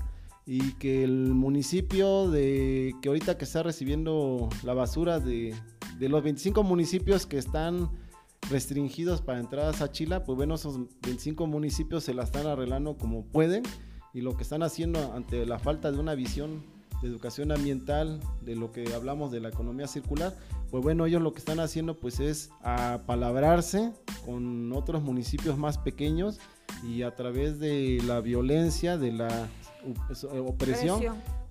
y que el municipio de que ahorita que está recibiendo la basura de, de los 25 municipios que están restringidos para entradas a Chile, pues bueno, esos 25 municipios se la están arreglando como pueden y lo que están haciendo ante la falta de una visión de educación ambiental, de lo que hablamos de la economía circular, pues bueno, ellos lo que están haciendo pues es apalabrarse con otros municipios más pequeños y a través de la violencia, de la opresión,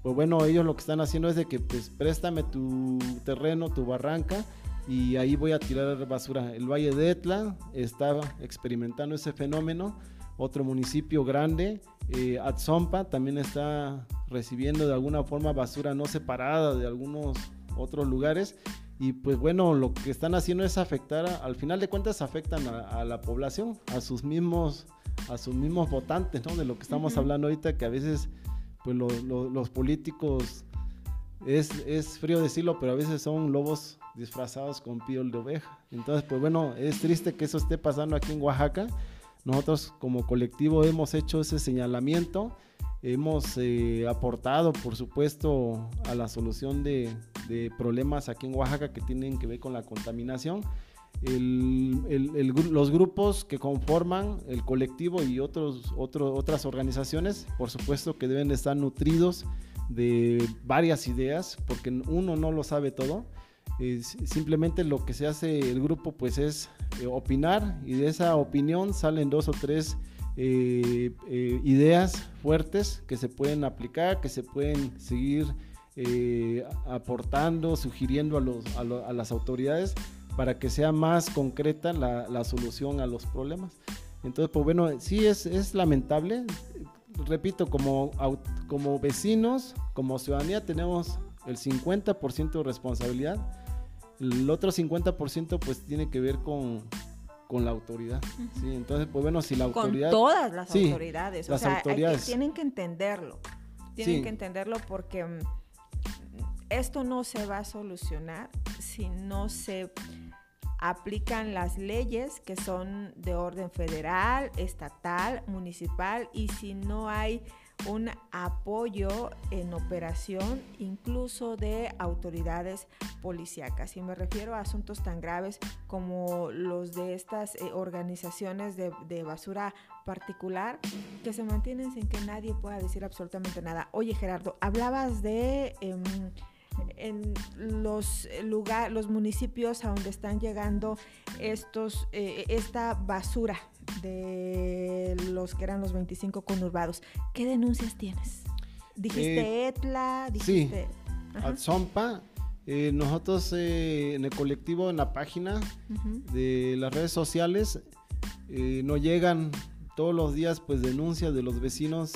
pues bueno, ellos lo que están haciendo es de que pues préstame tu terreno, tu barranca y ahí voy a tirar basura. El Valle de Etla estaba experimentando ese fenómeno. Otro municipio grande, eh, Atzompa, también está recibiendo de alguna forma basura no separada de algunos otros lugares. Y pues bueno, lo que están haciendo es afectar, al final de cuentas afectan a, la población, a sus mismos, a sus mismos votantes, ¿no? De lo que estamos hablando ahorita, que a veces pues los políticos, es, es frío decirlo, pero a veces son lobos disfrazados con piel de oveja. Entonces, pues bueno, es triste que eso esté pasando aquí en Oaxaca. Nosotros como colectivo hemos hecho ese señalamiento, hemos eh, aportado, por supuesto, a la solución de, problemas aquí en Oaxaca que tienen que ver con la contaminación. los grupos que conforman el colectivo y otros, otras organizaciones, por supuesto que deben estar nutridos de varias ideas, porque uno no lo sabe todo simplemente lo que se hace el grupo pues es eh, opinar y de esa opinión salen dos o tres eh, eh, ideas fuertes que se pueden aplicar, que se pueden seguir aportando, sugiriendo a, los, a, las autoridades para que sea más concreta la, la, solución a los problemas. Entonces, pues bueno, sí es, es lamentable. Repito, como, como vecinos, como ciudadanía tenemos el 50% de responsabilidad el otro 50% pues tiene que ver con, la autoridad. ¿sí? Entonces, pues bueno, si la autoridad... Con todas las autoridades. o sea, tienen que entenderlo. Tienen que entenderlo porque mm, esto no se va a solucionar si no se aplican las leyes que son de orden federal, estatal, municipal y si no hay un apoyo en operación incluso de autoridades policíacas. Y me refiero a asuntos tan graves como los de estas eh, organizaciones de, basura particular que se mantienen sin que nadie pueda decir absolutamente nada. Oye Gerardo, hablabas de... Em, en los lugares, los municipios a donde están llegando estos, eh, esta basura de los que eran los 25 conurbados. ¿Qué denuncias tienes? Dijiste eh, Etla, dijiste... Sí, eh, nosotros en el colectivo, en la página de las redes sociales, nos llegan todos los días pues denuncias de los vecinos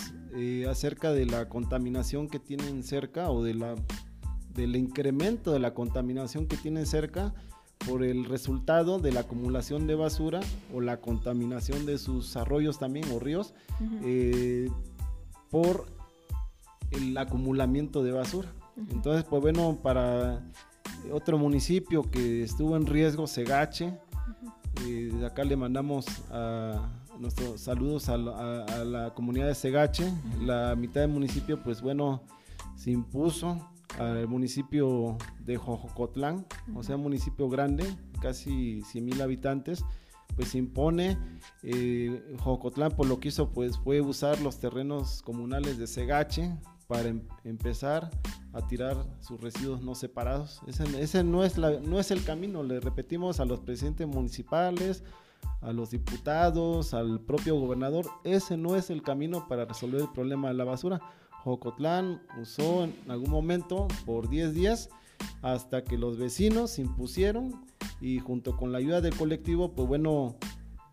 acerca de la contaminación que tienen cerca o de la del incremento de la contaminación que tienen cerca por el resultado de la acumulación de basura o la contaminación de sus arroyos también o ríos eh, por el acumulamiento de basura. Entonces, pues bueno, para otro municipio que estuvo en riesgo, Segache, eh, de acá le mandamos a nuestros saludos a la, comunidad de Segache. La mitad del municipio, pues bueno, se impuso al municipio de Jojocotlán, o sea, un municipio grande, casi 100 mil habitantes, pues se impone. Eh, Jojocotlán por lo que hizo pues fue usar los terrenos comunales de Segache para em, empezar a tirar sus residuos no separados. Ese, no es el camino, le repetimos a los presidentes municipales, a los diputados, al propio gobernador, ese no es el camino para resolver el problema de la basura. Jocotlán usó en algún momento por 10 días hasta que los vecinos se impusieron y junto con la ayuda del colectivo, pues bueno,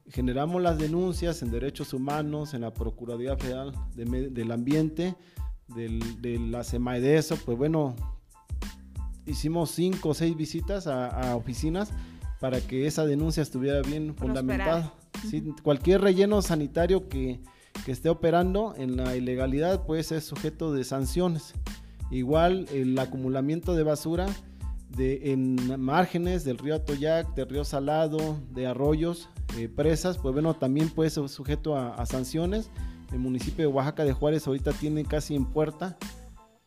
generamos las denuncias en derechos humanos, en la Procuraduría Federal del Ambiente, de la SEMAEDESO, pues bueno, hicimos cinco o seis visitas a, oficinas para que esa denuncia estuviera bien fundamentada. Cualquier relleno sanitario que, que, esté operando en la ilegalidad puede ser sujeto de sanciones. Igual el acumulamiento de basura de, en márgenes del río Atoyac, del río Salado, de arroyos, eh, presas, pues bueno, también puede ser sujeto a, sanciones. El municipio de Oaxaca de Juárez ahorita tiene casi en puerta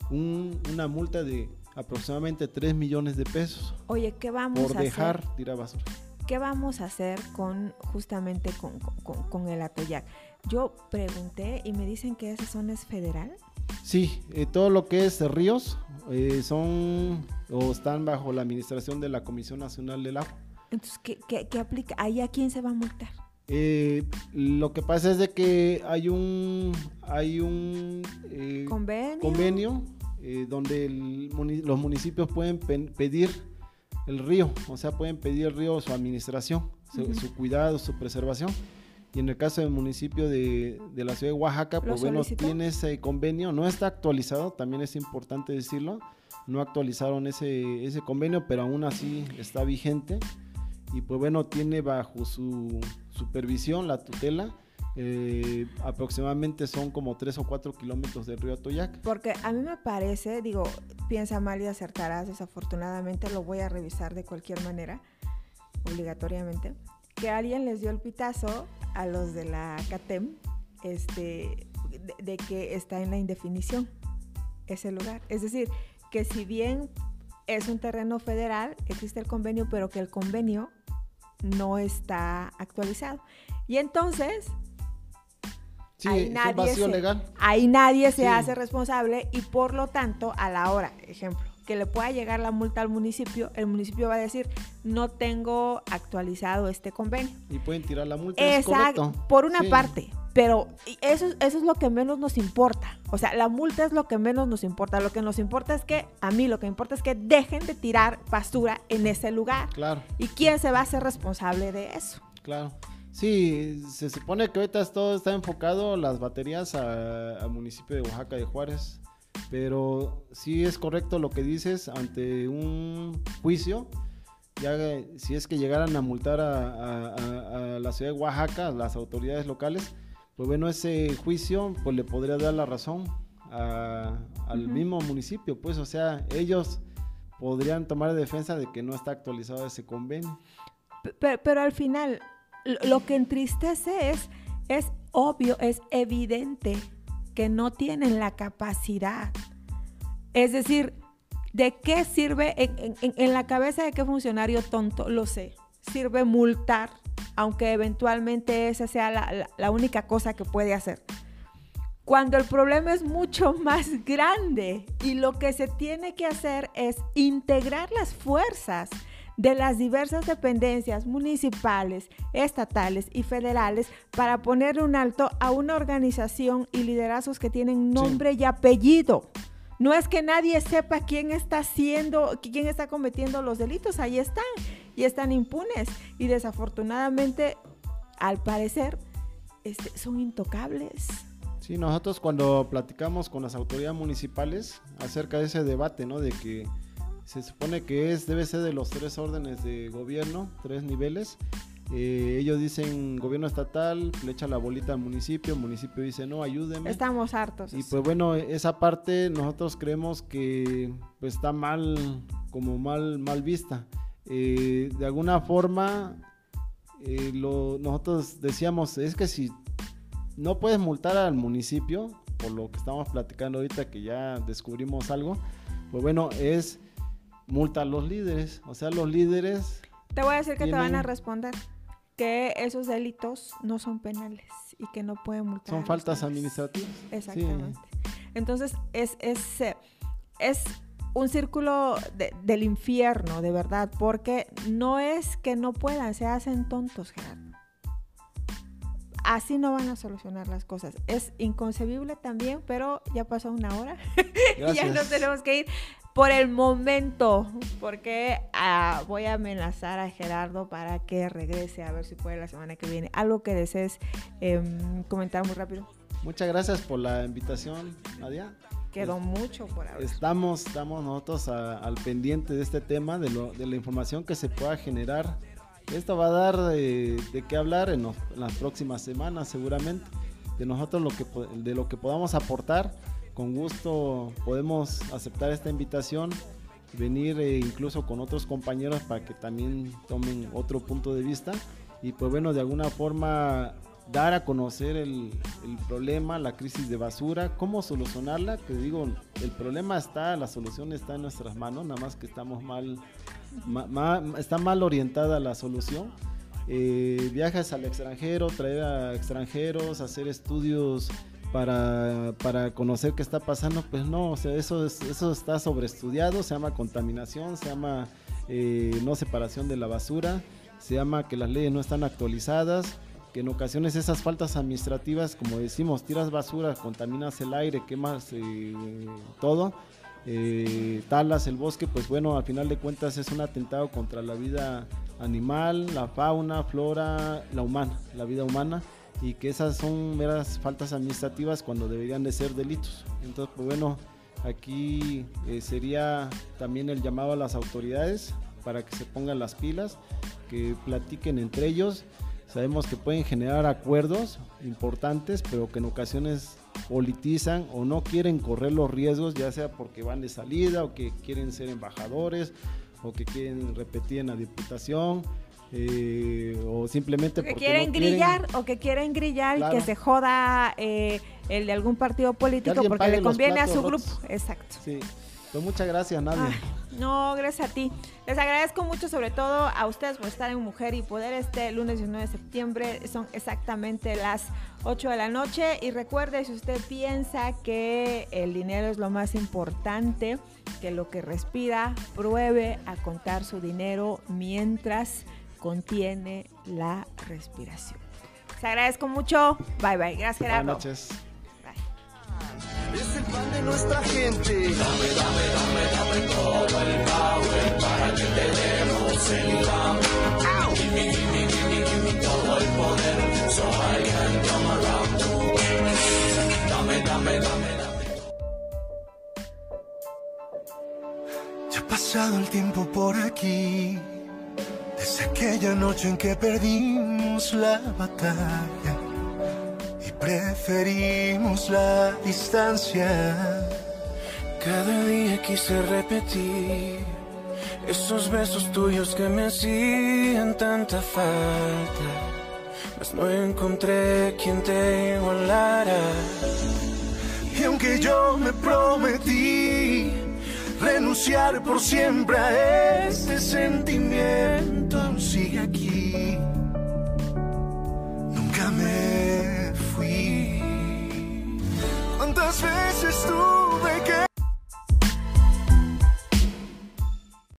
una multa de aproximadamente 3 millones de pesos. Oye, ¿qué vamos por dejar tirar basura. ¿Qué vamos a hacer con justamente con, con, el Atoyac? Yo pregunté y me dicen que esa zona es federal. Sí, eh, todo lo que es ríos eh, son o están bajo la administración de la Comisión Nacional del Agua. Entonces, ¿qué, qué, aplica? ¿Ahí a quién se va a multar? Eh, lo que pasa es de que hay un hay un convenio, convenio donde los municipios pueden pedir el río, o sea, pueden pedir el río su administración, su, cuidado, su preservación. Y en el caso del municipio de, la ciudad de Oaxaca, pues bueno, tiene ese convenio, no está actualizado, también es importante decirlo, no actualizaron ese, ese convenio, pero aún así está vigente. Y pues bueno, tiene bajo su supervisión la tutela eh, aproximadamente son como 3 o 4 kilómetros del río Atoyac. Porque a mí me parece, digo, piensa mal y acertarás, desafortunadamente lo voy a revisar de cualquier manera, obligatoriamente, que alguien les dio el pitazo a los de la CATEM este, de, que está en la indefinición ese lugar. Es decir, que si bien es un terreno federal, existe el convenio, pero que el convenio no está actualizado. Y entonces Sí, ahí nadie se, legal. Ahí nadie se hace responsable y por lo tanto, a la hora, ejemplo, que le pueda llegar la multa al municipio, el municipio va a decir, no tengo actualizado este convenio. Y pueden tirar la multa. Exacto, por una parte, pero eso, eso es lo que menos nos importa. O sea, la multa es lo que menos nos importa. Lo que nos importa es que, a mí lo que importa es que dejen de tirar basura en ese lugar. Claro. ¿Y quién se va a hacer responsable de eso? Claro. Sí, se supone que ahorita todo está enfocado las baterías al municipio de Oaxaca de Juárez, pero sí es correcto lo que dices ante un juicio, ya si es que llegaran a multar a, la ciudad de Oaxaca, las autoridades locales, pues bueno, ese juicio pues le podría dar la razón al mismo municipio, pues o sea, ellos podrían tomar defensa de que no está actualizado ese convenio. pero al final, lo que entristece es, es obvio, es evidente que no tienen la capacidad. Es decir, ¿de qué sirve en, la cabeza de qué funcionario tonto? Lo sé. Sirve multar, aunque eventualmente esa sea la, la única cosa que puede hacer. Cuando el problema es mucho más grande y lo que se tiene que hacer es integrar las fuerzas de las diversas dependencias municipales, estatales y federales para poner un alto a una organización y liderazgos que tienen nombre y apellido. No es que nadie sepa quién está haciendo, quién está cometiendo los delitos, ahí están y están impunes y desafortunadamente, al parecer, este, son intocables. Sí, nosotros cuando platicamos con las autoridades municipales acerca de ese debate, ¿no? De que se supone que es debe ser de los tres órdenes de gobierno, tres niveles. Eh, ellos dicen gobierno estatal, le echa la bolita al municipio, el municipio dice no, ayúdenme. Estamos hartos. Y pues bueno, esa parte nosotros creemos que pues, está mal, como mal, mal vista. Eh, de alguna forma, eh, lo, nosotros decíamos, es que si no puedes multar al municipio, por lo que estamos platicando ahorita que ya descubrimos algo, pues bueno, es multa a los líderes. O sea, los líderes... Te voy a decir que te van a responder que esos delitos no son penales y que no pueden multar. Son faltas administrativas. Exactamente. Entonces, es, es, es un círculo del infierno, de verdad, porque no es que no puedan, se hacen tontos, Gerardo. Así no van a solucionar las cosas. Es inconcebible también, pero ya pasó una hora. ya nos tenemos que ir por el momento, porque ah, voy a amenazar a Gerardo para que regrese a ver si puede la semana que viene. Algo que desees em, comentar muy rápido. Muchas gracias por la invitación, Nadia. Quedó mucho por ahora. Estamos, estamos nosotros al pendiente de este tema, de, lo, de la información que se pueda generar esto va a dar de, qué hablar en, las próximas semanas seguramente. De nosotros lo que, de lo que podamos aportar, con gusto podemos aceptar esta invitación, venir eh, incluso con otros compañeros para que también tomen otro punto de vista y pues bueno, de alguna forma dar a conocer el, problema, la crisis de basura, cómo solucionarla, que digo, el problema está, la solución está en nuestras manos, nada más que estamos mal, está mal orientada la solución. Eh, viajes al extranjero, traer a extranjeros, hacer estudios para, para, conocer qué está pasando, pues no, o sea, eso, eso está sobreestudiado, se llama contaminación, se llama eh, no separación de la basura, se llama que las leyes no están actualizadas, que en ocasiones esas faltas administrativas, como decimos, tiras basura, contaminas el aire, quemas eh, todo, eh, talas el bosque, pues bueno, al final de cuentas es un atentado contra la vida animal, la fauna, flora, la humana, la vida humana, y que esas son meras faltas administrativas cuando deberían de ser delitos. Entonces, pues bueno, aquí eh, sería también el llamado a las autoridades para que se pongan las pilas, que platiquen entre ellos Sabemos que pueden generar acuerdos importantes, pero que en ocasiones politizan o no quieren correr los riesgos, ya sea porque van de salida o que quieren ser embajadores o que quieren repetir en la diputación. Eh, o simplemente porque quieren grillar o que quieren grillar y que se joda eh, el de algún partido político porque le conviene a su grupo. Exacto. Sí. Pues muchas gracias, Nadia. no, gracias a ti. Les agradezco mucho, sobre todo a ustedes por estar en Mujer y Poder este lunes 19 de septiembre. Son exactamente las 8 de la noche. Y recuerde, si usted piensa que el dinero es lo más importante, que lo que respira, pruebe a contar su dinero mientras contiene la respiración. Les agradezco mucho. Bye bye. Gracias, Gerardo. Buenas noches es el pan de nuestra gente. Dame, dame, dame, dame todo el power para que te demos el dam. Give me, give me, give me, give me todo el poder so I can come around to Dame, dame, dame, dame. Ya ha pasado el tiempo por aquí. Desde aquella noche en que perdimos la batalla Preferimos la distancia. Cada día quise repetir esos besos tuyos que me hacían tanta falta. Mas no encontré quien te igualara. Y aunque yo me prometí renunciar por siempre a este sentimiento, sigue aquí. Nunca me ¿Cuántas veces tú